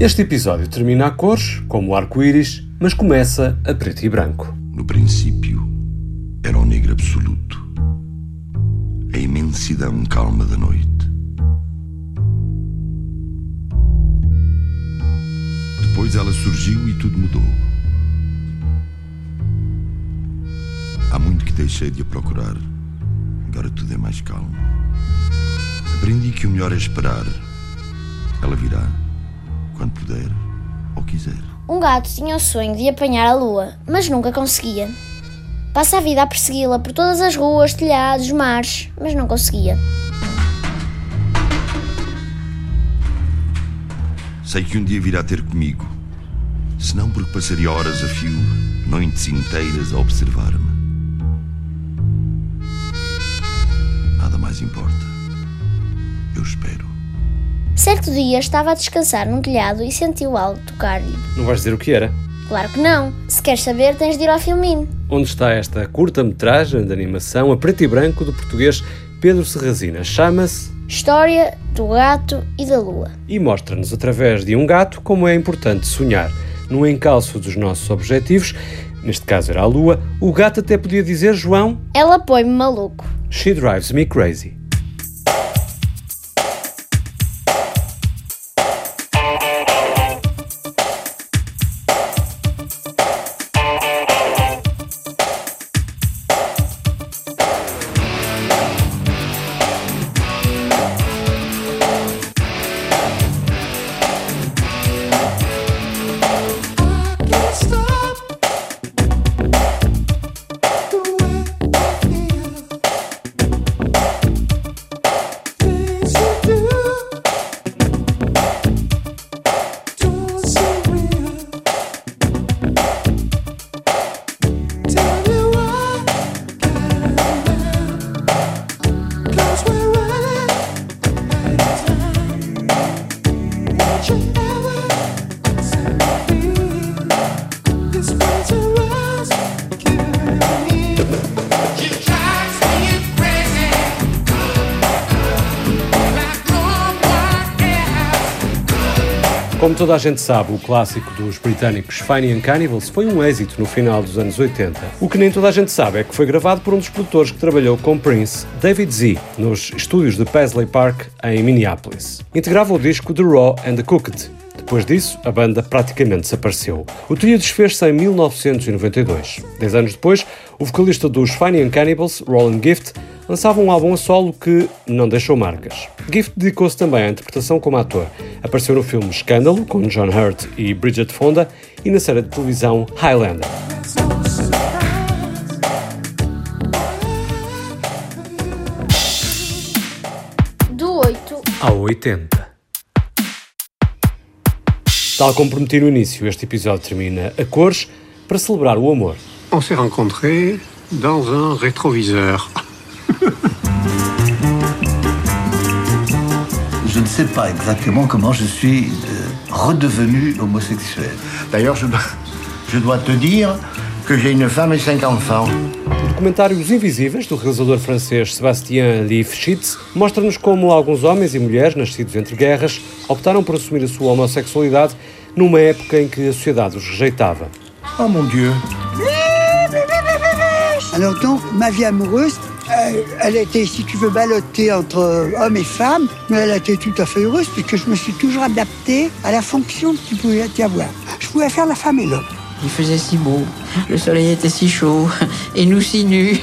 Este episódio termina a cores, como o arco-íris, mas começa a preto e branco. No princípio, era o negro absoluto, a imensidão calma da noite. Depois ela surgiu e tudo mudou. Há muito que deixei de a procurar. Agora tudo é mais calmo. Aprendi que o melhor é esperar. Ela virá quando puder ou quiser. Um gato tinha o sonho de apanhar a lua, mas nunca conseguia. Passa a vida a persegui-la por todas as ruas, telhados, mares, mas não conseguia. Sei que um dia virá ter comigo. Se não porque passaria horas a fio, noites inteiras a observar-me. Nada mais importa. Eu espero. Certo dia estava a descansar num telhado e sentiu algo tocar-lhe. Não vais dizer o que era? Claro que não. Se queres saber, tens de ir ao filminho. Onde está esta curta-metragem de animação a preto e branco do português Pedro Serrazina? Chama-se História do gato e da lua. e mostra-nos através de um gato como é importante sonhar. No encalço dos nossos objetivos, neste caso era a lua, o gato até podia dizer João, Ela põe-me maluco. she drives me crazy. Como toda a gente sabe, o clássico dos britânicos Fine and Cannibals foi um êxito no final dos anos 80. O que nem toda a gente sabe é que foi gravado por um dos produtores que trabalhou com Prince, David Z, nos estúdios de Paisley Park, em Minneapolis. Integrava o disco The Raw and the Cooked. Depois disso, a banda praticamente desapareceu. O trio desfez-se em 1992. Dez anos depois, o vocalista dos Fine and Cannibals, Roland Gift, lançava um álbum a solo que não deixou marcas. Gift dedicou-se também à interpretação como ator. Apareceu no filme Escândalo, com John Hurt e Bridget Fonda, e na série de televisão Highlander. Do 8 ao 80. Tal como prometi no início, este episódio termina a cores para celebrar o amor. On s'est rencontrés dans un rétroviseur. Je ne sais pas exactement comment je suis euh, redevenu homosexuel. D'ailleurs, je, dois- je dois te dire que j'ai une femme et cinq enfants. O documentário Os Invisíveis, do realizador francês Sébastien Lifshitz, mostra-nos como alguns homens e mulheres nascidos entre guerras optaram por assumir a sua homossexualidade numa época em que a sociedade os rejeitava. Oh mon Dieu. Alors donc, ma vie amoureuse, euh, elle était, si tu veux, ballottée entre hommes et femmes, mais elle était tout à fait heureuse puisque je me suis toujours adaptée à la fonction qu'il pouvait y avoir. Je pouvais faire la femme et l'homme. Il faisait si beau, le soleil était si chaud, et nous si nus.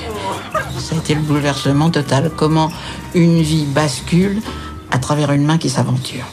Ça a été le bouleversement total. Comment une vie bascule à travers une main qui s'aventure.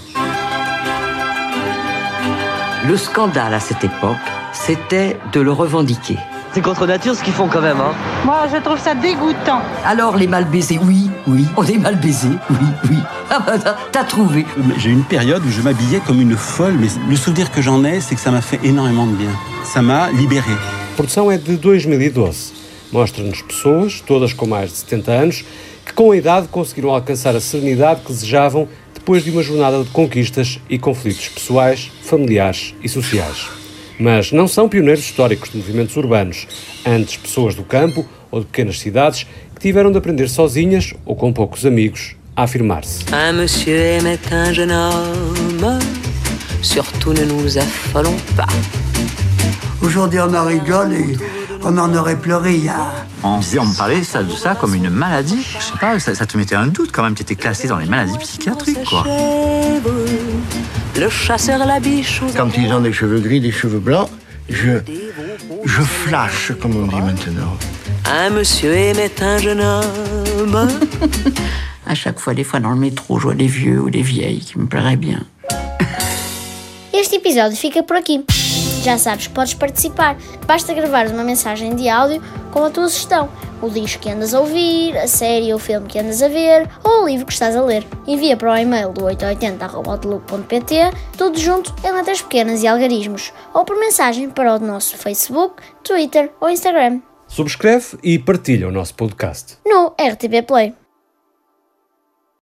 Le scandale à cette époque, c'était de le revendiquer. C'est contre nature ce qu'ils font quand même, hein Moi, je trouve ça dégoûtant. Alors les mal baisés, oui, oui, on est mal baisés, oui, oui. Ah bah t'as- t'as trouvé. J'ai eu une période où je m'habillais comme une folle, mais le souvenir que j'en ai, c'est que ça m'a fait énormément de bien. Ça m'a libéré. Produção é de 2012. Mostra-nos pessoas, todas com mais de 70 anos, que com a idade conseguiram alcançar a serenidade que desejavam depois de uma jornada de conquistas e conflitos pessoais, familiares e sociais. Mas não são pioneiros históricos de movimentos urbanos, antes pessoas do campo ou de pequenas cidades que tiveram de aprender sozinhas ou com poucos amigos a afirmar-se. Un monsieur aimait un jeune homme Surtout ne nous affolons pas. Aujourd'hui, on en rigole et on en aurait pleuré il y a. On, me parlait ça, de ça comme une maladie. Je sais pas, ça, ça te mettait un doute quand même. Tu étais classé dans les maladies psychiatriques, quoi. Le chasseur la biche. Quand ils ont des cheveux gris, des cheveux blancs, je. Je flash, comme on dit maintenant. Un monsieur aimait un jeune homme. À chaque fois, des fois dans le métro, je vois des vieux ou des vieilles qui me plairaient bien. Este episódio fica por aqui. Já sabes que podes participar. Basta gravares uma mensagem de áudio com a tua sugestão. O disco que andas a ouvir, a série ou filme que andas a ver ou o livro que estás a ler. Envia para o e-mail do 880.outlook.pt tudo junto em letras pequenas e algarismos ou por mensagem para o nosso Facebook, Twitter ou Instagram Subscreve e partilha o nosso podcast. no RTP Play.